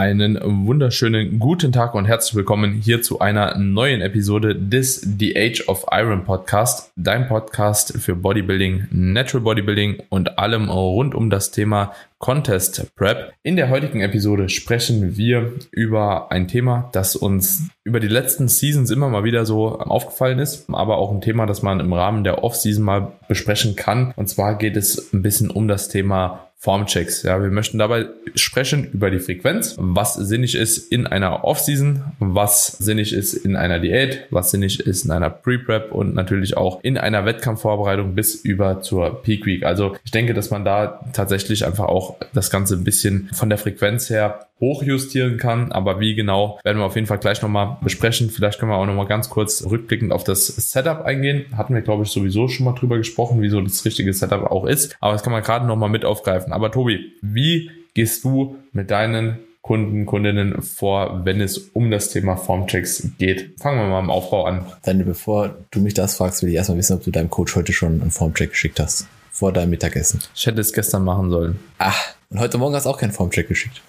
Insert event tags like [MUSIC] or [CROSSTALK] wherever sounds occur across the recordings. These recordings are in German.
Einen wunderschönen guten Tag und herzlich willkommen hier zu einer neuen Episode des The Age of Iron Podcast, dein Podcast für Bodybuilding, Natural Bodybuilding und allem rund um das Thema Contest Prep. In der heutigen Episode sprechen wir über ein Thema, das uns über die letzten Seasons immer mal wieder so aufgefallen ist, aber auch ein Thema, das man im Rahmen der Off-Season mal besprechen kann. Und zwar geht es ein bisschen um das Thema Formchecks. Ja, wir möchten dabei sprechen über die Frequenz, was sinnig ist in einer Off-Season, was sinnig ist in einer Diät, was sinnig ist in einer Pre-Prep und natürlich auch in einer Wettkampfvorbereitung bis über zur Peak Week. Also ich denke, dass man da tatsächlich einfach auch das Ganze ein bisschen von der Frequenz her hochjustieren kann. Aber wie genau, werden wir auf jeden Fall gleich nochmal besprechen. Vielleicht können wir auch nochmal ganz kurz rückblickend auf das Setup eingehen. Hatten wir, glaube ich, sowieso schon mal drüber gesprochen, wie so das richtige Setup auch ist. Aber das kann man gerade nochmal mit aufgreifen. Aber Tobi, wie gehst du mit deinen Kunden, Kundinnen vor, wenn es um das Thema Formchecks geht? Fangen wir mal im Aufbau an. Dann, bevor du mich das fragst, will ich erstmal wissen, ob du deinem Coach heute schon einen Formcheck geschickt hast. Vor deinem Mittagessen. Ich hätte es gestern machen sollen. Ach, und heute Morgen hast du auch keinen Formcheck geschickt.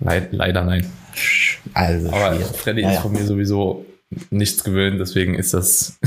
Leid, leider nein. Also, Aber schwierig. Freddy Ja, ist von mir sowieso nichts gewöhnt, deswegen ist das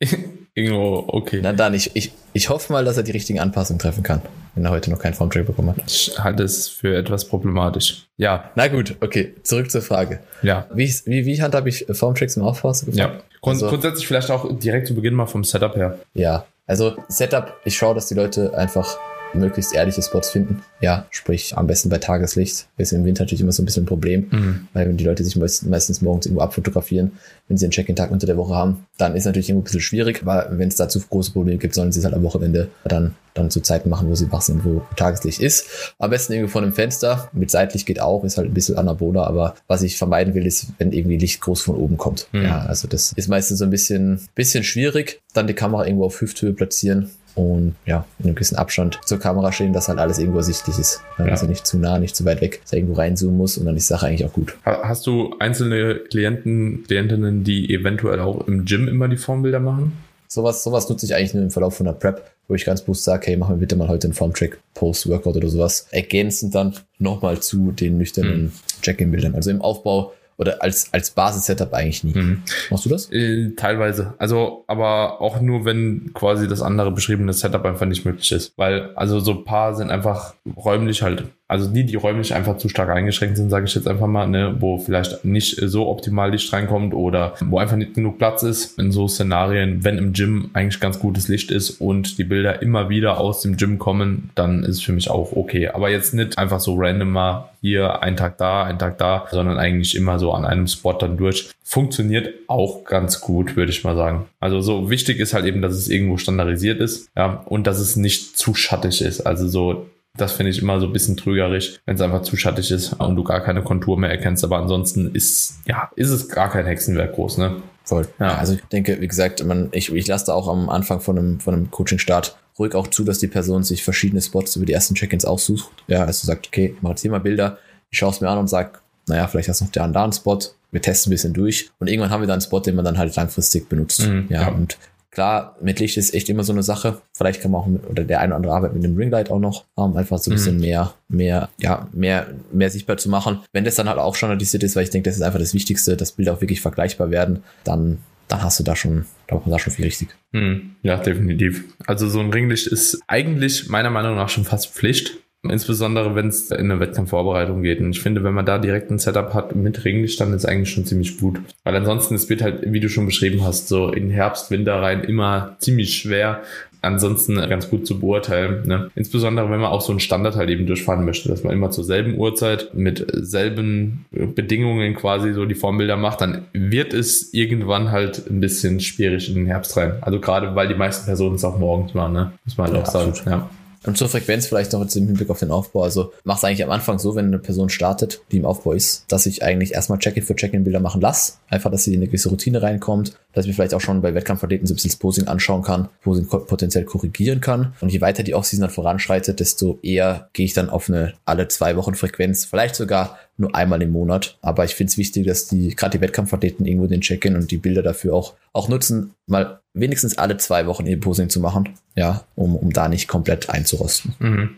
[LAUGHS] irgendwo okay. Na dann, ich, ich, ich hoffe mal, dass er die richtigen Anpassungen treffen kann, wenn er heute noch keinen Formcheck bekommen hat. Ich halte es für etwas problematisch. Ja, Na gut, okay, zurück zur Frage. ja, Wie, wie, wie handhabe ich Formchecks im Aufbau? ja. Grund, Also- grundsätzlich vielleicht auch direkt zu Beginn mal vom Setup her. Ja, also Setup, ich schaue, dass die Leute einfach möglichst ehrliche Spots finden. Ja, sprich am besten bei Tageslicht. Ist im Winter natürlich immer so ein bisschen ein Problem, Mhm. weil wenn die Leute sich meist, meistens morgens irgendwo abfotografieren, wenn sie einen Check-in-Tag unter der Woche haben, dann ist natürlich irgendwo ein bisschen schwierig, aber wenn es dazu große Probleme gibt, sollen sie es halt am Wochenende dann, dann zu Zeiten machen, wo sie wach sind, wo Tageslicht ist. Am besten irgendwo vor einem Fenster. Mit Seitlicht geht auch, ist halt ein bisschen anaboler, aber was ich vermeiden will, ist, wenn irgendwie Licht groß von oben kommt. Mhm. Ja, also das ist meistens so ein bisschen, bisschen schwierig. Dann die Kamera irgendwo auf Hüfthöhe platzieren und ja, in einem gewissen Abstand zur Kamera stehen, dass halt alles irgendwo ersichtlich ist. Ja. Also nicht zu nah, nicht zu weit weg, dass er irgendwo reinzoomen muss und dann ist die Sache eigentlich auch gut. Ha- Hast du einzelne Klienten, Klientinnen, die eventuell auch im Gym immer die Formbilder machen? Sowas, sowas nutze ich eigentlich nur im Verlauf von der Prep, wo ich ganz bewusst sage, hey, machen wir bitte mal heute einen Formtrack, Post-Workout oder sowas. Ergänzend dann nochmal zu den nüchternen Check-in-Bildern. Also im Aufbau oder als, als Basis-Setup eigentlich nie. Mhm. Machst du das? Äh, teilweise. Also, aber auch nur, wenn quasi das andere beschriebene Setup einfach nicht möglich ist. Weil, also so ein paar sind einfach räumlich halt, also die, die räumlich einfach zu stark eingeschränkt sind, sage ich jetzt einfach mal, ne, wo vielleicht nicht so optimal Licht reinkommt oder wo einfach nicht genug Platz ist. In so Szenarien, wenn im Gym eigentlich ganz gutes Licht ist und die Bilder immer wieder aus dem Gym kommen, dann ist es für mich auch okay. Aber jetzt nicht einfach so random mal hier, ein Tag da, ein Tag da, sondern eigentlich immer so an einem Spot dann durch. Funktioniert auch ganz gut, würde ich mal sagen. Also so wichtig ist halt eben, dass es irgendwo standardisiert ist, ja, und dass es nicht zu schattig ist. Also so, das finde ich immer so ein bisschen trügerisch, wenn es einfach zu schattig ist und du gar keine Kontur mehr erkennst. Aber ansonsten ist, ja, ist es gar kein Hexenwerk groß, ne? Voll. Ja. Also ich denke, wie gesagt, man, ich, ich lasse da auch am Anfang von einem, von einem Coaching-Start ruhig auch zu, dass die Person sich verschiedene Spots über die ersten Check-ins aussucht. Ja, also sagt, okay, ich mache jetzt hier mal Bilder, ich schaue es mir an und sag, naja, vielleicht hast du noch der da einen Spot, wir testen ein bisschen durch und irgendwann haben wir dann einen Spot, den man dann halt langfristig benutzt. Mhm, ja, ja. und klar, mit Licht ist echt immer so eine Sache. Vielleicht kann man auch, mit, oder der eine oder andere arbeitet mit dem Ringlight auch noch, um einfach so ein bisschen mehr, mehr, ja, mehr, mehr sichtbar zu machen. Wenn das dann halt auch standardisiert ist, weil ich denke, das ist einfach das Wichtigste, dass Bilder auch wirklich vergleichbar werden, dann, dann hast du da schon, da macht man da schon viel richtig. Hm, ja, definitiv. Also so ein Ringlicht ist eigentlich meiner Meinung nach schon fast Pflicht. Insbesondere wenn es in eine Wettkampfvorbereitung geht. Und ich finde, wenn man da direkt ein Setup hat mit dann ist eigentlich schon ziemlich gut. Weil ansonsten, es wird halt, wie du schon beschrieben hast, so in Herbst, Winter rein immer ziemlich schwer. Ansonsten ganz gut zu beurteilen. Ne? Insbesondere, wenn man auch so einen Standard halt eben durchfahren möchte, dass man immer zur selben Uhrzeit mit selben Bedingungen quasi so die Formbilder macht, dann wird es irgendwann halt ein bisschen schwierig in den Herbst rein. Also gerade, weil die meisten Personen es auch morgens machen, ne? muss man halt Ja, auch sagen. absolut. Ja. Und zur Frequenz vielleicht noch im Hinblick auf den Aufbau. Also mach es eigentlich am Anfang so, wenn eine Person startet, die im Aufbau ist, dass ich eigentlich erstmal Check-in für Check-in-Bilder machen lasse. Einfach, dass sie in eine gewisse Routine reinkommt, dass ich mir vielleicht auch schon bei Wettkampfathleten so ein bisschen das Posing anschauen kann, Posing potenziell korrigieren kann. Und je weiter die Offseason dann voranschreitet, desto eher gehe ich dann auf eine alle zwei Wochen Frequenz, vielleicht sogar nur einmal im Monat. Aber ich finde es wichtig, dass die, gerade die Wettkampfathleten irgendwo den Check-in und die Bilder dafür auch, auch nutzen, mal wenigstens alle zwei Wochen ihr Posing zu machen. Ja, um, um da nicht komplett einzurosten. Mhm.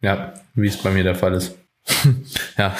Ja, wie es bei mir der Fall ist. [LAUGHS] ja,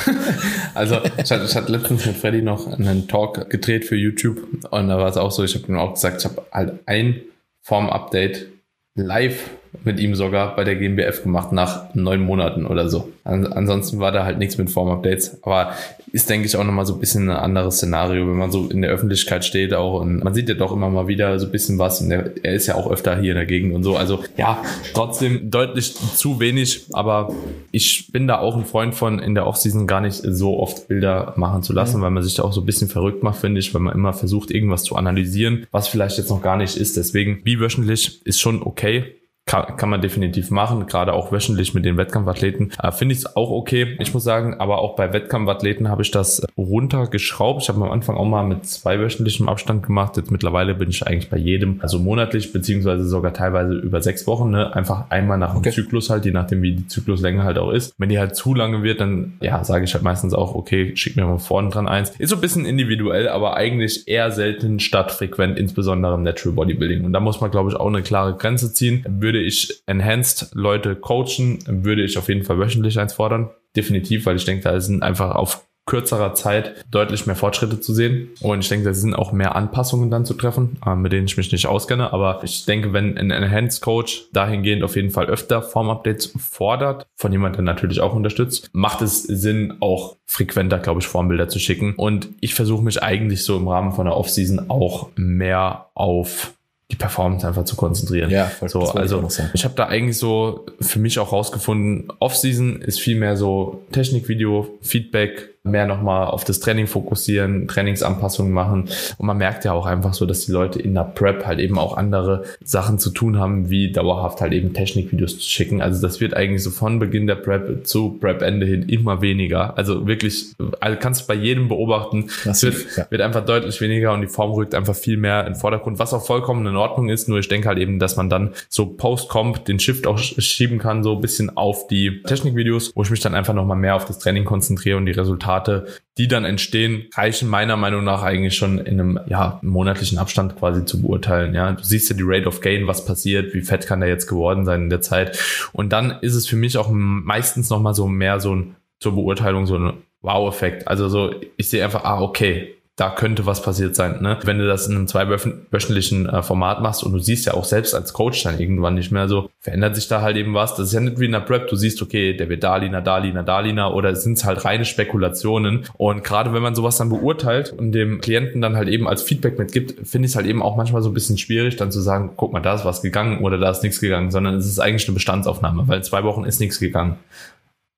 also ich hatte, ich hatte letztens mit Freddy noch einen Talk gedreht für YouTube und da war es auch so, ich habe ihm auch gesagt, ich habe halt ein Form-Update live mit ihm sogar bei der GmbF gemacht nach neun Monaten oder so. An ansonsten war da halt nichts mit Form-Updates. Aber ist, denke ich, auch nochmal so ein bisschen ein anderes Szenario, wenn man so in der Öffentlichkeit steht auch und man sieht ja doch immer mal wieder so ein bisschen was und er, er ist ja auch öfter hier in der Gegend und so. Also ja, trotzdem deutlich zu wenig, aber ich bin da auch ein Freund von, in der Offseason gar nicht so oft Bilder machen zu lassen, mhm. weil man sich da auch so ein bisschen verrückt macht, finde ich, weil man immer versucht, irgendwas zu analysieren, was vielleicht jetzt noch gar nicht ist. Deswegen, wie wöchentlich ist schon okay kann, kann man definitiv machen, gerade auch wöchentlich mit den Wettkampfathleten. Äh, Finde ich es auch okay. Ich muss sagen, aber auch bei Wettkampfathleten habe ich das runtergeschraubt. Ich habe am Anfang auch mal mit zwei wöchentlichem Abstand gemacht. Jetzt mittlerweile bin ich eigentlich bei jedem, also monatlich, beziehungsweise sogar teilweise über sechs Wochen, ne? einfach einmal nach dem okay. Zyklus halt, je nachdem wie die Zykluslänge halt auch ist. Wenn die halt zu lange wird, dann ja, sage ich halt meistens auch, okay, schick mir mal vorne dran eins. Ist so ein bisschen individuell, aber eigentlich eher selten statt frequent, insbesondere im Natural Bodybuilding. Und da muss man, glaube ich, auch eine klare Grenze ziehen. Würde würde ich Enhanced Leute coachen, würde ich auf jeden Fall wöchentlich eins fordern. Definitiv, weil ich denke, da sind einfach auf kürzerer Zeit deutlich mehr Fortschritte zu sehen. Und ich denke, da sind auch mehr Anpassungen dann zu treffen, äh, mit denen ich mich nicht auskenne. Aber ich denke, wenn ein Enhanced Coach dahingehend auf jeden Fall öfter Form-Updates fordert, von jemandem natürlich auch unterstützt, macht es Sinn, auch frequenter, glaube ich, Formbilder zu schicken. Und ich versuche mich eigentlich so im Rahmen von der Offseason auch mehr auf die Performance einfach zu konzentrieren. Ja, voll, so, also ich, habe da eigentlich so für mich auch rausgefunden, Off-Season ist viel mehr so Technikvideo, Feedback, mehr nochmal auf das Training fokussieren, Trainingsanpassungen machen. Und man merkt ja auch einfach so, dass die Leute in der Prep halt eben auch andere Sachen zu tun haben, wie dauerhaft halt eben Technikvideos zu schicken. Also das wird eigentlich so von Beginn der Prep zu Prep-Ende hin immer weniger. Also wirklich, also kannst du bei jedem beobachten, es wird, ja. wird einfach deutlich weniger und die Form rückt einfach viel mehr in den Vordergrund, was auch vollkommen in Ordnung ist. Nur ich denke halt eben, dass man dann so Post-Comp den Shift auch schieben kann, so ein bisschen auf die Technikvideos, wo ich mich dann einfach nochmal mehr auf das Training konzentriere und die Resultate Resultate, die dann entstehen, reichen meiner Meinung nach eigentlich schon in einem ja, monatlichen Abstand quasi zu beurteilen. Ja, du siehst ja die Rate of Gain, was passiert, wie fett kann der jetzt geworden sein in der Zeit. Und dann ist es für mich auch meistens nochmal so mehr so ein, zur Beurteilung so ein Wow-Effekt. Also so, ich sehe einfach, ah, okay, da könnte was passiert sein. Ne? Wenn du das in einem zweiwöchentlichen äh, Format machst und du siehst ja auch selbst als Coach dann irgendwann nicht mehr so, verändert sich da halt eben was. Das ist ja nicht wie in der Prep, du siehst, okay, der wird Dalina, Dalina, Dalina oder sind es halt reine Spekulationen. Und gerade wenn man sowas dann beurteilt und dem Klienten dann halt eben als Feedback mitgibt, finde ich es halt eben auch manchmal so ein bisschen schwierig, dann zu sagen, guck mal, da ist was gegangen oder da ist nichts gegangen, sondern es ist eigentlich eine Bestandsaufnahme, weil in zwei Wochen ist nichts gegangen.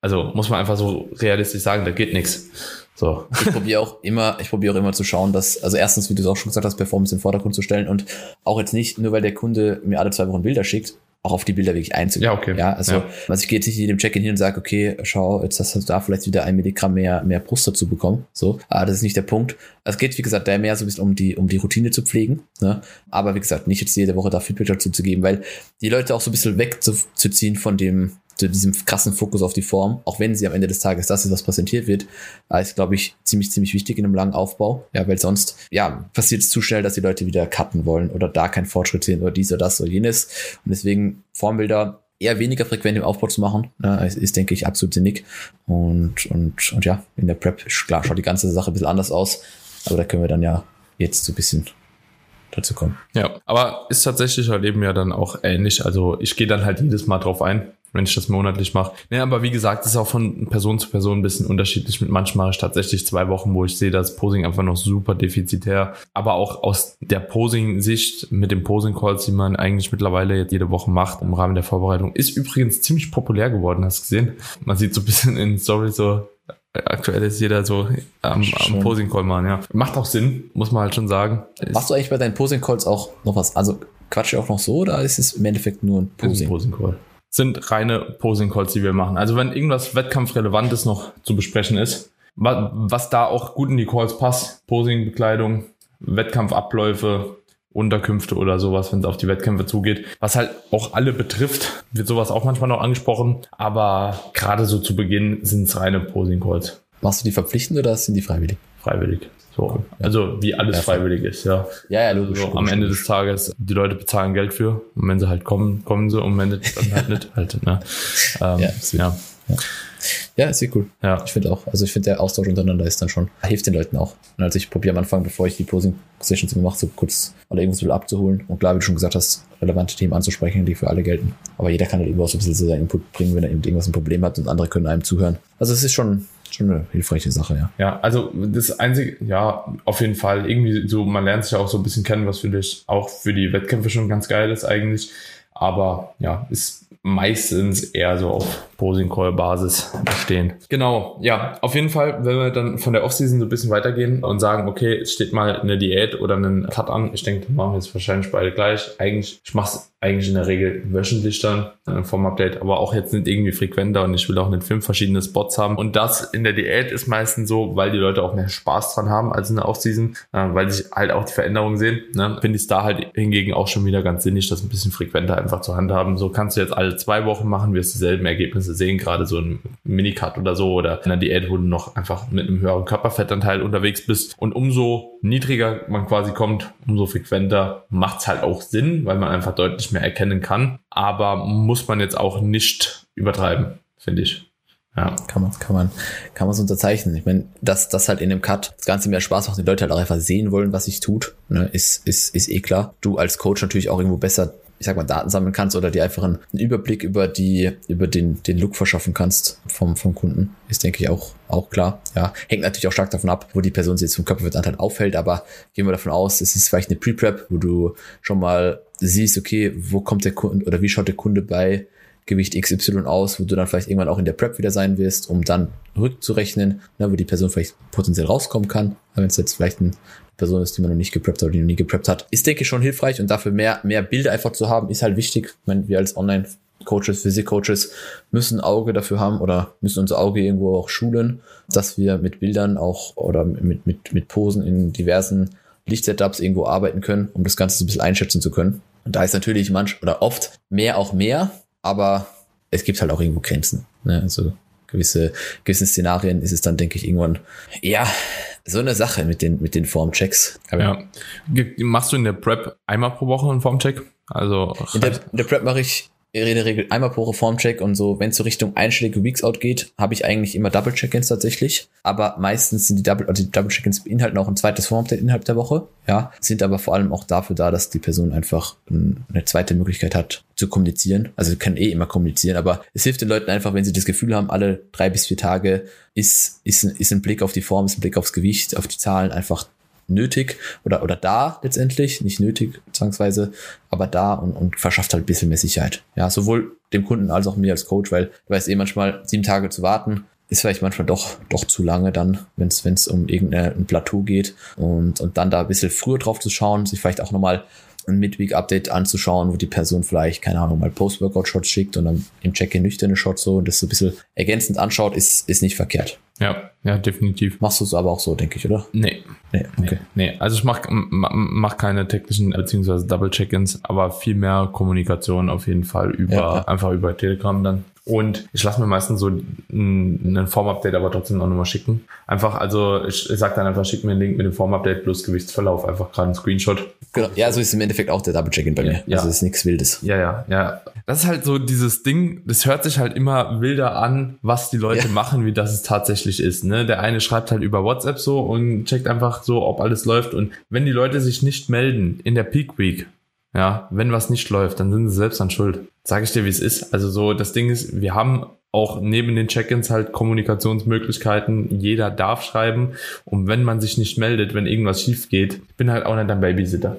Also muss man einfach so realistisch sagen, da geht nichts. So. Ich probiere auch immer, ich probiere auch immer zu schauen, dass, also erstens, wie du es auch schon gesagt hast, Performance in den Vordergrund zu stellen und auch jetzt nicht, nur weil der Kunde mir alle zwei Wochen Bilder schickt, auch auf die Bilder wirklich einzugehen. Ja, okay. Ja, also, ja. also ich gehe jetzt nicht in dem Check-in hin und sage, okay, schau, jetzt hast du da vielleicht wieder ein Milligramm mehr, mehr Brust dazu bekommen. So, aber das ist nicht der Punkt. Es geht, wie gesagt, da mehr so ein bisschen um die, um die Routine zu pflegen. Ne? Aber wie gesagt, nicht jetzt jede Woche da Feedback dazu zu geben, weil die Leute auch so ein bisschen wegzuziehen von dem, diesem krassen Fokus auf die Form, auch wenn sie am Ende des Tages das ist, was präsentiert wird, ist, glaube ich, ziemlich, ziemlich wichtig in einem langen Aufbau. Ja, weil sonst, ja, passiert es zu schnell, dass die Leute wieder cutten wollen oder da keinen Fortschritt sehen oder dies oder das oder jenes. Und deswegen Formbilder eher weniger frequent im Aufbau zu machen, ne, ist, ist, denke ich, absolut sinnig. Und, und, und ja, in der Prep, klar, schaut die ganze Sache ein bisschen anders aus. Aber da können wir dann ja jetzt so ein bisschen dazu kommen. Ja, aber ist tatsächlich halt eben ja dann auch ähnlich. Also ich gehe dann halt jedes Mal drauf ein wenn ich das monatlich mache. Ja, aber wie gesagt, ist auch von Person zu Person ein bisschen unterschiedlich. Mit manchmal tatsächlich zwei Wochen, wo ich sehe, dass Posing einfach noch super defizitär. Aber auch aus der Posing-Sicht mit den Posing-Calls, die man eigentlich mittlerweile jetzt jede Woche macht im Rahmen der Vorbereitung, ist übrigens ziemlich populär geworden, hast du gesehen? Man sieht so ein bisschen in Story so, aktuell ist jeder so am, am Posing-Call machen, ja. Macht auch Sinn, muss man halt schon sagen. Machst du eigentlich bei deinen Posing-Calls auch noch was? Also quatsch auch noch so oder ist es im Endeffekt nur ein Posing? Posing-Call sind reine Posing-Calls, die wir machen. Also wenn irgendwas Wettkampfrelevantes noch zu besprechen ist, was da auch gut in die Calls passt, Posing-Bekleidung, Wettkampfabläufe, Unterkünfte oder sowas, wenn es auf die Wettkämpfe zugeht. Was halt auch alle betrifft, wird sowas auch manchmal noch angesprochen. Aber gerade so zu Beginn sind es reine Posing-Calls. Machst du die verpflichtend oder sind die freiwillig? Freiwillig. So, also wie alles ja, freiwillig ist, ja. Ja, ja, logisch. Also, am Ende des Tages, die Leute bezahlen Geld für und wenn sie halt kommen, kommen sie und wenn nicht, dann halt nicht [LAUGHS] halt, ne? Ähm, ja, ja. ja. Ja, ist sehr cool. Ja. Ich finde auch. Also ich finde der Austausch untereinander ist dann schon, hilft den Leuten auch. Und also ich probiere am Anfang, bevor ich die Posing-Sessions immer mache, so kurz oder irgendwas will abzuholen. Und klar, wie du schon gesagt hast, relevante Themen anzusprechen, die für alle gelten. Aber jeder kann halt auch so ein bisschen seinen Input bringen, wenn er eben irgendwas ein Problem hat und andere können einem zuhören. Also es ist schon, schon eine hilfreiche Sache, ja. Ja, also das einzige, ja, auf jeden Fall. Irgendwie so, man lernt sich ja auch so ein bisschen kennen, was für dich auch für die Wettkämpfe schon ganz geil ist eigentlich. Aber ja, ist meistens eher so auf Posing-Call-Basis bestehen. Genau, ja, auf jeden Fall, wenn wir dann von der Offseason so ein bisschen weitergehen und sagen, okay, es steht mal eine Diät oder einen Cut an. Ich denke, machen wir jetzt wahrscheinlich beide gleich. Eigentlich, ich mache es eigentlich in der Regel wöchentlich dann äh, vom Update, aber auch jetzt nicht irgendwie frequenter und ich will auch nicht fünf verschiedene Spots haben. Und das in der Diät ist meistens so, weil die Leute auch mehr Spaß dran haben als in der Offseason, äh, weil sie halt auch die Veränderungen sehen. Ne? Finde ich es da halt hingegen auch schon wieder ganz sinnig, das ein bisschen frequenter einfach zur Hand haben. So kannst du jetzt alle zwei Wochen machen, wirst dieselben Ergebnisse sehen, gerade so ein Minicut oder so oder in der Diät, wo du noch einfach mit einem höheren Körperfettanteil unterwegs bist. Und umso niedriger man quasi kommt, umso frequenter macht es halt auch Sinn, weil man einfach deutlich mehr erkennen kann. Aber muss man jetzt auch nicht übertreiben, finde ich. Ja. Kann man, kann man, kann man es unterzeichnen. Ich meine, dass das halt in dem Cut das Ganze mehr Spaß macht, die Leute halt auch einfach sehen wollen, was sich tut, ne, ist, ist, ist eh klar. Du als Coach natürlich auch irgendwo besser ich sag mal, Daten sammeln kannst oder dir einfach einen Überblick über die, über den, den Look verschaffen kannst vom, vom Kunden, ist, denke ich, auch, auch klar. Ja, hängt natürlich auch stark davon ab, wo die Person sich jetzt vom Körperfettanteil aufhält, aber gehen wir davon aus, es ist vielleicht eine Pre-Prep, wo du schon mal siehst, okay, wo kommt der Kunde oder wie schaut der Kunde bei Gewicht XY aus, wo du dann vielleicht irgendwann auch in der Prep wieder sein wirst, um dann rückzurechnen, ne, wo die Person vielleicht potenziell rauskommen kann, wenn es jetzt vielleicht ein Person ist, die man noch nicht gepreppt hat oder die noch nie gepreppt hat. Ist, denke ich, schon hilfreich und dafür mehr, mehr Bilder einfach zu haben, ist halt wichtig. Ich meine, wir als Online- Coaches, Physik-Coaches müssen ein Auge dafür haben oder müssen unser Auge irgendwo auch schulen, dass wir mit Bildern auch oder mit, mit, mit Posen in diversen Lichtsetups irgendwo arbeiten können, um das Ganze so ein bisschen einschätzen zu können. Und da ist natürlich manch oder oft mehr auch mehr, aber es gibt halt auch irgendwo Grenzen. Ne? Also gewisse, gewisse Szenarien ist es dann, denke ich, irgendwann, ja, so eine Sache mit den, mit den Formchecks. Ja. Machst du in der Prep einmal pro Woche einen Formcheck? Also in der, in der Prep mache ich in der Regel einmal pro Formcheck und so, wenn es so Richtung einstellige Weeks Out geht, habe ich eigentlich immer Double Check-ins tatsächlich. Aber meistens sind die Double, also die Double Check-ins beinhalten auch ein zweites Form-Update innerhalb der Woche. Ja, sind aber vor allem auch dafür da, dass die Person einfach eine zweite Möglichkeit hat zu kommunizieren. Also können eh immer kommunizieren, aber es hilft den Leuten einfach, wenn sie das Gefühl haben, alle drei bis vier Tage ist, ist, ist ein Blick auf die Form, ist ein Blick aufs Gewicht, auf die Zahlen einfach nötig oder, oder da letztendlich, nicht nötig zwangsweise, aber da und, und verschafft halt ein bisschen mehr Sicherheit. Ja, sowohl dem Kunden als auch mir als Coach, weil du weißt eh manchmal, sieben Tage zu warten, ist vielleicht manchmal doch, doch zu lange dann, wenn es um irgendein Plateau geht und, und dann da ein bisschen früher drauf zu schauen, sich vielleicht auch nochmal ein Midweek-Update anzuschauen, wo die Person vielleicht, keine Ahnung, mal Post-Workout-Shots schickt und dann im Check-in nüchterne Shots so und das so ein bisschen ergänzend anschaut, ist, ist nicht verkehrt. Ja, ja, definitiv. Machst du es aber auch so, denke ich, oder? Nee. Nee, okay. Nee, nee. also ich mache mach keine technischen beziehungsweise Double Check-ins, aber viel mehr Kommunikation auf jeden Fall über, ja, einfach über Telegram dann. Und ich lasse mir meistens so ein, Form-Update aber trotzdem auch nochmal schicken. Einfach, also ich, ich sage dann einfach, schick mir einen Link mit dem Form-Update plus Gewichtsverlauf, einfach gerade ein Screenshot. Genau, ja, so ist im Endeffekt auch der Double-Check-In bei mir. Ja. Also ist nichts Wildes. Ja, ja, ja. Das ist halt so dieses Ding, das hört sich halt immer wilder an, was die Leute ja. machen, wie das es tatsächlich ist. Ne? Der eine schreibt halt über WhatsApp so und checkt einfach so, ob alles läuft. Und wenn die Leute sich nicht melden in der Peak Week, ja, wenn was nicht läuft, dann sind sie selbst an Schuld. Sag ich dir, wie es ist. Also so, das Ding ist, wir haben auch neben den Check-ins halt Kommunikationsmöglichkeiten. Jeder darf schreiben. Und wenn man sich nicht meldet, wenn irgendwas schief geht, bin halt auch nicht ein Babysitter.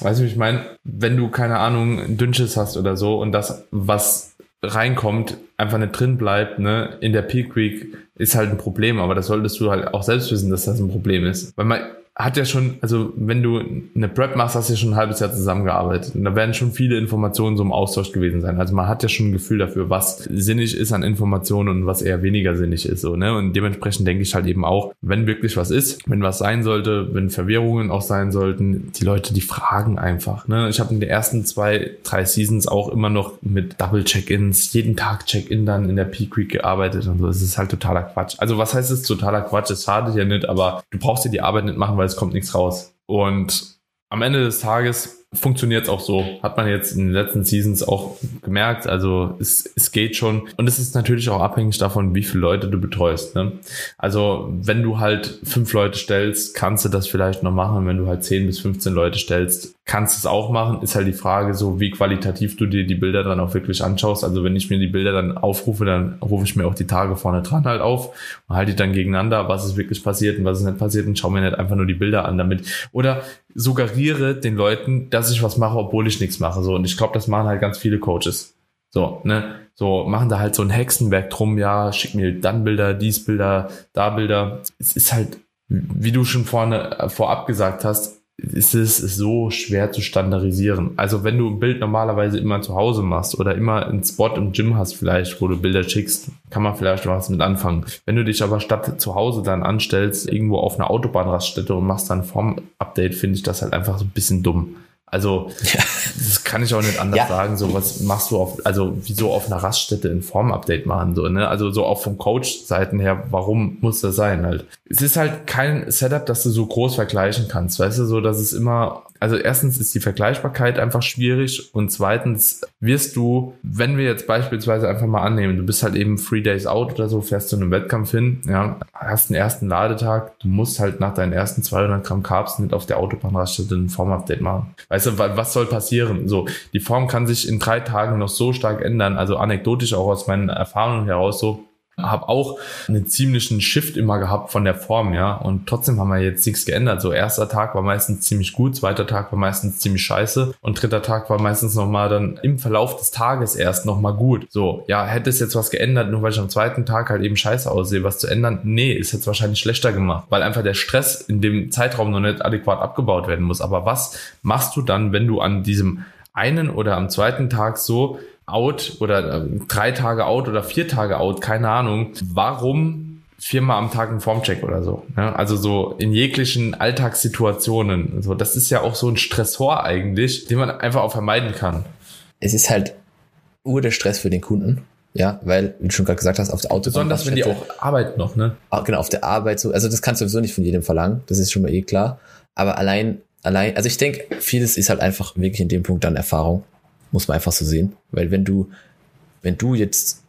Weißt du, ich meine? Wenn du, keine Ahnung, Dünnschiss hast oder so und das, was reinkommt, einfach nicht drin bleibt, ne, in der Peak Week, ist halt ein Problem. Aber das solltest du halt auch selbst wissen, dass das ein Problem ist. Weil man, hat ja schon, also wenn du eine Prep machst, hast du ja schon ein halbes Jahr zusammengearbeitet. Und da werden schon viele Informationen so im Austausch gewesen sein. Also man hat ja schon ein Gefühl dafür, was sinnig ist an Informationen und was eher weniger sinnig ist. So, ne? Und dementsprechend denke ich halt eben auch, wenn wirklich was ist, wenn was sein sollte, wenn Verwirrungen auch sein sollten, die Leute, die fragen einfach. Ne? Ich habe in den ersten zwei, drei Seasons auch immer noch mit Double Check-ins, jeden Tag Check-in dann in der Peak Week gearbeitet und so. Es ist halt totaler Quatsch. Also was heißt es totaler Quatsch? Es schadet ja nicht, aber du brauchst dir die Arbeit nicht machen, weil es kommt nichts raus. Und am Ende des Tages funktioniert es auch so. Hat man jetzt in den letzten Seasons auch gemerkt. Also es, es geht schon. Und es ist natürlich auch abhängig davon, wie viele Leute du betreust. Ne? Also wenn du halt fünf Leute stellst, kannst du das vielleicht noch machen. Wenn du halt zehn bis 15 Leute stellst, kannst du es auch machen. Ist halt die Frage so, wie qualitativ du dir die Bilder dann auch wirklich anschaust. Also wenn ich mir die Bilder dann aufrufe, dann rufe ich mir auch die Tage vorne dran halt auf und halte die dann gegeneinander, was ist wirklich passiert und was ist nicht passiert und schau mir nicht einfach nur die Bilder an damit. Oder suggeriere den Leuten, dass ich was mache, obwohl ich nichts mache. So, und ich glaube, das machen halt ganz viele Coaches. So, ne, so machen da halt so ein Hexenwerk drum, ja, schick mir dann Bilder, dies Bilder, da Bilder. Es ist halt, wie du schon vorne äh, vorab gesagt hast, ist es so schwer zu standardisieren. Also wenn du ein Bild normalerweise immer zu Hause machst oder immer einen Spot im Gym hast vielleicht, wo du Bilder schickst, kann man vielleicht was mit anfangen. Wenn du dich aber statt zu Hause dann anstellst, irgendwo auf einer Autobahnraststätte und machst dann Form-Update, finde ich das halt einfach so ein bisschen dumm. Also, ja. das kann ich auch nicht anders ja. sagen. So, was machst du auf, also, wieso auf einer Raststätte ein Form-Update machen, so, ne? Also, so auch vom Coach-Seiten her, warum muss das sein halt? Es ist halt kein Setup, das du so groß vergleichen kannst, weißt du, so, dass es immer also erstens ist die Vergleichbarkeit einfach schwierig und zweitens wirst du, wenn wir jetzt beispielsweise einfach mal annehmen, du bist halt eben Three Days Out oder so, fährst zu einem Wettkampf hin, ja, hast einen ersten Ladetag, du musst halt nach deinen ersten 200 Gramm Carbs nicht auf der Autobahnraststätte ein Formupdate machen. Weißt du, was soll passieren? So, die Form kann sich in drei Tagen noch so stark ändern, also anekdotisch auch aus meinen Erfahrungen heraus so, habe auch einen ziemlichen Shift immer gehabt von der Form, ja. Und trotzdem haben wir jetzt nichts geändert. So erster Tag war meistens ziemlich gut, zweiter Tag war meistens ziemlich scheiße und dritter Tag war meistens nochmal dann im Verlauf des Tages erst nochmal gut. So, ja, hätte es jetzt was geändert, nur weil ich am zweiten Tag halt eben scheiße aussehe, was zu ändern? Nee, ist jetzt wahrscheinlich schlechter gemacht, weil einfach der Stress in dem Zeitraum noch nicht adäquat abgebaut werden muss. Aber was machst du dann, wenn du an diesem einen oder am zweiten Tag so out oder äh, drei Tage out oder vier Tage out, keine Ahnung. Warum viermal am Tag ein Formcheck oder so? Ja, also so in jeglichen Alltagssituationen. So, das ist ja auch so ein Stressor eigentlich, den man einfach auch vermeiden kann. Es ist halt ur der Stress für den Kunden. Ja, weil, wie du schon gerade gesagt hast, auf der Autobahn. Besonders wenn die auch arbeiten noch, ne? Ah, genau, auf der Arbeit so. Also das kannst du sowieso nicht von jedem verlangen. Das ist schon mal eh klar. Aber allein, allein, also ich denke, vieles ist halt einfach wirklich in dem Punkt dann Erfahrung. Muss man einfach so sehen. Weil wenn du, wenn du jetzt,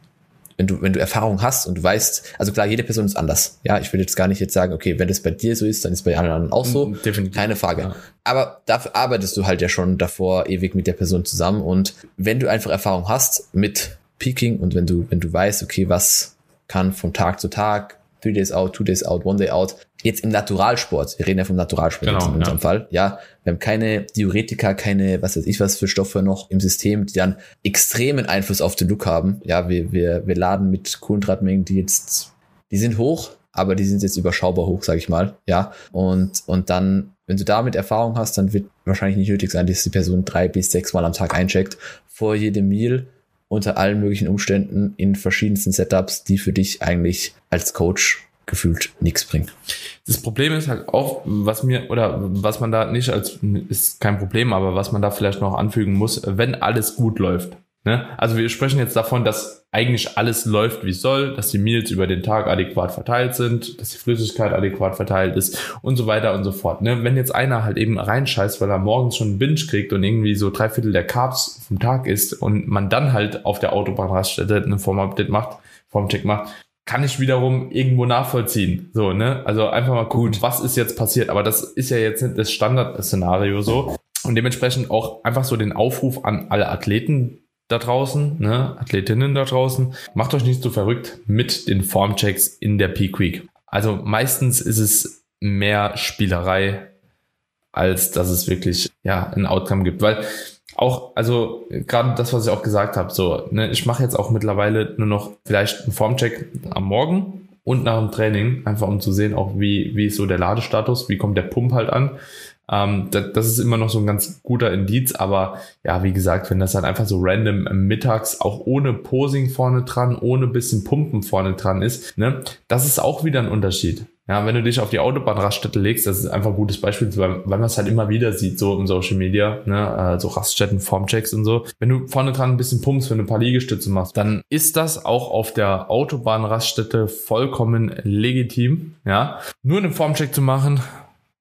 wenn du, wenn du Erfahrung hast und du weißt, also klar, jede Person ist anders. Ja, ich will jetzt gar nicht jetzt sagen, okay, wenn das bei dir so ist, dann ist bei anderen auch so. Definitiv. Keine Frage. Ja. Aber dafür arbeitest du halt ja schon davor ewig mit der Person zusammen und wenn du einfach Erfahrung hast mit Peaking und wenn du, wenn du weißt, okay, was kann von Tag zu Tag, three days out, two days out, one day out, jetzt im Naturalsport, wir reden ja vom Naturalsport genau, in unserem ja. Fall, ja, wir haben keine Diuretika, keine, was weiß ich was für Stoffe noch im System, die dann extremen Einfluss auf den Look haben. Ja, wir, wir, wir laden mit Kohlenhydratmengen, die jetzt, die sind hoch, aber die sind jetzt überschaubar hoch, sag ich mal, ja, und, und dann, wenn du damit Erfahrung hast, dann wird wahrscheinlich nicht nötig sein, dass die Person drei bis sechs Mal am Tag eincheckt, vor jedem Meal, unter allen möglichen Umständen in verschiedensten Setups, die für dich eigentlich als Coach gefühlt nichts bringt. Das Problem ist halt auch, was mir, oder was man da nicht als, ist kein Problem, aber was man da vielleicht noch anfügen muss, wenn alles gut läuft. Ne? Also wir sprechen jetzt davon, dass eigentlich alles läuft wie es soll, dass die Meals über den Tag adäquat verteilt sind, dass die Flüssigkeit adäquat verteilt ist und so weiter und so fort. Ne? Wenn jetzt einer halt eben reinscheißt, weil er morgens schon einen Binge kriegt und irgendwie so drei Viertel der Carbs vom Tag isst und man dann halt auf der Autobahnraststätte eine Form-Update macht, Formcheck macht, kann ich wiederum irgendwo nachvollziehen. So, ne? Also einfach mal Gut. was ist jetzt passiert. Aber das ist ja jetzt nicht das Standardszenario so. Und dementsprechend auch einfach so den Aufruf an alle Athleten da draußen, ne, Athletinnen da draußen, macht euch nicht so verrückt mit den Formchecks in der Peak Week. Also meistens ist es mehr Spielerei, als dass es wirklich ja ein Outcome gibt, weil auch, also gerade das, was ich auch gesagt habe, so, ne, ich mache jetzt auch mittlerweile nur noch vielleicht einen Formcheck am Morgen und nach dem Training, einfach um zu sehen, auch wie, wie ist so der Ladestatus, wie kommt der Pump halt an. Ähm, das, das, ist immer noch so ein ganz guter Indiz, aber ja, wie gesagt, wenn das dann einfach so random mittags auch ohne Posing vorne dran, ohne bisschen Pumpen vorne dran ist, ne, das ist auch wieder ein Unterschied. Ja, wenn du dich auf die Autobahnraststätte legst, das ist einfach ein gutes Beispiel, weil, weil man es halt immer wieder sieht, so im Social Media, ne, äh, so Raststätten, Formchecks und so. Wenn du vorne dran ein bisschen pumpst, wenn du ein paar Liegestütze machst, dann ist das auch auf der Autobahnraststätte vollkommen legitim, ja. Nur einen Formcheck zu machen,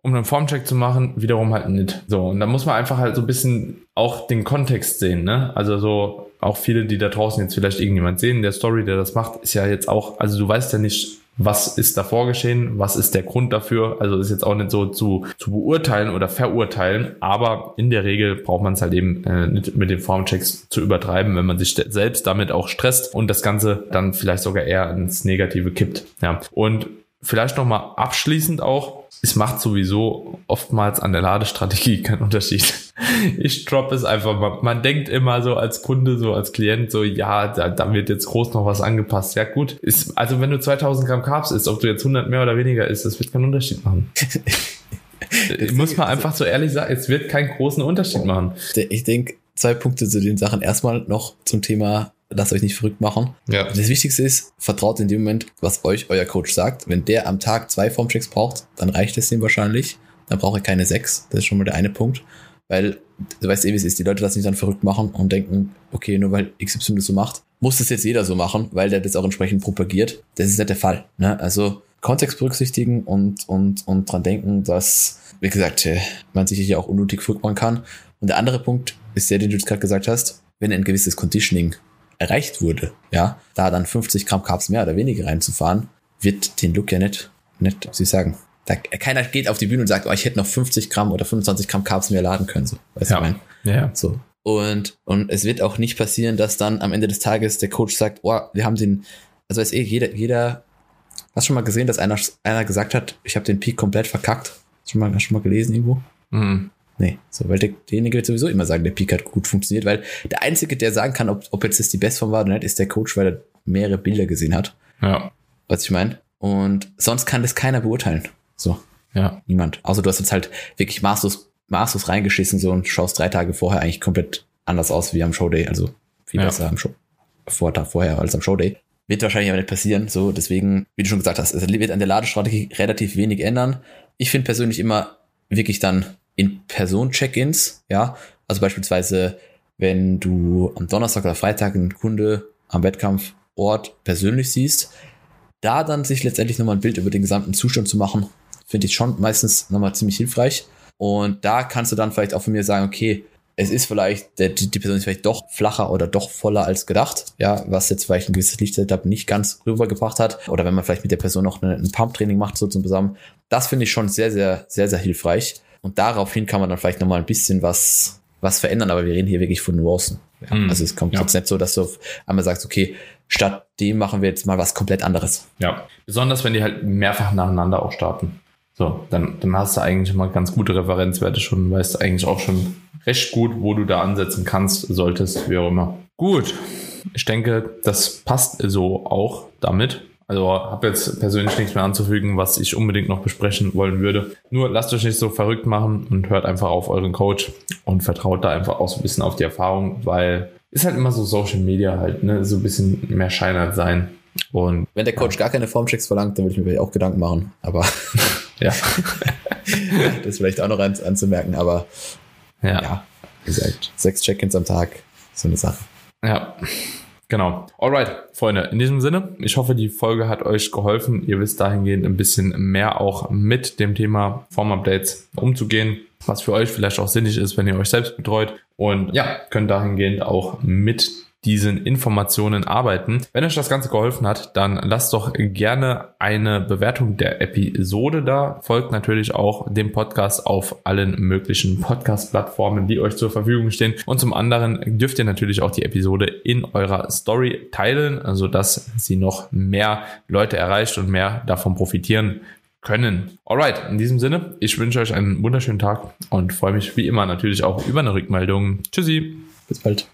um einen Formcheck zu machen, wiederum halt nicht. So, und da muss man einfach halt so ein bisschen auch den Kontext sehen, ne? Also so auch viele, die da draußen jetzt vielleicht irgendjemand sehen, der Story, der das macht, ist ja jetzt auch, also du weißt ja nicht, was ist davor geschehen, was ist der Grund dafür. Also ist jetzt auch nicht so zu, zu beurteilen oder verurteilen, aber in der Regel braucht man es halt eben äh, nicht mit den Formchecks zu übertreiben, wenn man sich selbst damit auch stresst und das Ganze dann vielleicht sogar eher ins Negative kippt. Ja. Und vielleicht nochmal abschließend auch, es macht sowieso oftmals an der Ladestrategie [LAUGHS] keinen Unterschied. Ich droppe es einfach mal. Man denkt immer so als Kunde, so als Klient, so, ja, da, da wird jetzt groß noch was angepasst. Ja, gut. Ist, also wenn du 2000 Gramm Carbs isst, ob du jetzt 100 mehr oder weniger isst, das wird keinen Unterschied machen. [LAUGHS] Muss man einfach so ehrlich sagen, es wird keinen großen Unterschied machen. Ich denke, zwei Punkte zu den Sachen. Erstmal noch zum Thema lasst euch nicht verrückt machen. Ja. Das Wichtigste ist, vertraut in dem Moment, was euch euer Coach sagt. Wenn der am Tag zwei Formchecks braucht, dann reicht es dem wahrscheinlich. Dann braucht er keine sechs. Das ist schon mal der eine Punkt. Weil, du weißt eh, wie es ist. Die Leute lassen sich dann verrückt machen und denken, okay, nur weil XY das so macht, muss das jetzt jeder so machen, weil der das auch entsprechend propagiert. Das ist nicht der Fall. Ne? Also, Kontext berücksichtigen und, und, und dran denken, dass, wie gesagt, äh, man sich hier auch unnötig verrückt machen kann. Und der andere Punkt ist der, den du jetzt gerade gesagt hast, wenn ein gewisses Conditioning erreicht wurde, ja, da dann 50 Gramm Carbs mehr oder weniger reinzufahren, wird den Look ja nicht, nicht, ich sagen, da, keiner geht auf die Bühne und sagt, oh, ich hätte noch 50 Gramm oder 25 Gramm Carbs mehr laden können, so, weißt ja. du, mein? Ja. So. Und, und es wird auch nicht passieren, dass dann am Ende des Tages der Coach sagt, oh, wir haben den, also weiß eh, jeder, jeder, hast schon mal gesehen, dass einer, einer gesagt hat, ich habe den Peak komplett verkackt? Hast du schon mal, hast schon mal gelesen irgendwo? Mhm. Nee, so, weil der, derjenige wird sowieso immer sagen, der Peak hat gut funktioniert, weil der Einzige, der sagen kann, ob, ob jetzt das die Bestform war oder nicht, ist der Coach, weil er mehrere Bilder gesehen hat. Ja. Was ich meine. Und sonst kann das keiner beurteilen. So, Ja. niemand. Außer du hast jetzt halt wirklich maßlos, maßlos reingeschissen so und schaust drei Tage vorher eigentlich komplett anders aus wie am Showday. Also viel Ja. besser am Show, vor Tag vorher als am Showday. Wird wahrscheinlich aber nicht passieren. So, deswegen, wie du schon gesagt hast, es wird an der Ladestrategie relativ wenig ändern. Ich finde persönlich immer wirklich dann in Person-Check-ins, ja. Also beispielsweise, wenn du am Donnerstag oder Freitag einen Kunde am Wettkampfort persönlich siehst, da dann sich letztendlich nochmal ein Bild über den gesamten Zustand zu machen, finde ich schon meistens nochmal ziemlich hilfreich. Und da kannst du dann vielleicht auch von mir sagen, okay, es ist vielleicht, die Person ist vielleicht doch flacher oder doch voller als gedacht, ja, was jetzt vielleicht ein gewisses Lichtsetup nicht ganz rübergebracht hat. Oder wenn man vielleicht mit der Person noch ein Pump-Training macht, so zum zusammen. Das finde ich schon sehr, sehr, sehr, sehr hilfreich. Und daraufhin kann man dann vielleicht nochmal ein bisschen was, was verändern, aber wir reden hier wirklich von Nuancen. Ja, Mhm. Also es kommt Ja. jetzt nicht so, dass du auf einmal sagst, okay, statt dem machen wir jetzt mal was komplett anderes. Ja. Besonders wenn die halt mehrfach nacheinander auch starten. So, dann, dann hast du eigentlich mal ganz gute Referenzwerte schon, weißt eigentlich auch schon recht gut, wo du da ansetzen kannst, solltest, wie auch immer. Gut. Ich denke, das passt so auch damit. Also habe jetzt persönlich nichts mehr anzufügen, was ich unbedingt noch besprechen wollen würde. Nur lasst euch nicht so verrückt machen und hört einfach auf euren Coach und vertraut da einfach auch so ein bisschen auf die Erfahrung, weil ist halt immer so Social Media halt, ne, so ein bisschen mehr Schein als sein. Und Wenn der Coach gar keine Formchecks verlangt, dann würde ich mir vielleicht auch Gedanken machen. Aber [LAUGHS] ja, [LAUGHS] das ist vielleicht auch noch an, anzumerken. Aber ja, ja, wie gesagt, sechs Check-ins am Tag, so eine Sache. ja. Genau. Alright, Freunde, in diesem Sinne, ich hoffe, die Folge hat euch geholfen. Ihr wisst dahingehend ein bisschen mehr auch mit dem Thema Form-Updates umzugehen, was für euch vielleicht auch sinnig ist, wenn ihr euch selbst betreut. Und ja, könnt dahingehend auch mit diesen Informationen arbeiten. Wenn euch das Ganze geholfen hat, dann lasst doch gerne eine Bewertung der Episode da. Folgt natürlich auch dem Podcast auf allen möglichen Podcast-Plattformen, die euch zur Verfügung stehen. Und zum anderen dürft ihr natürlich auch die Episode in eurer Story teilen, also dass sie noch mehr Leute erreicht und mehr davon profitieren können. Alright, in diesem Sinne, ich wünsche euch einen wunderschönen Tag und freue mich wie immer natürlich auch über eine Rückmeldung. Tschüssi. Bis bald.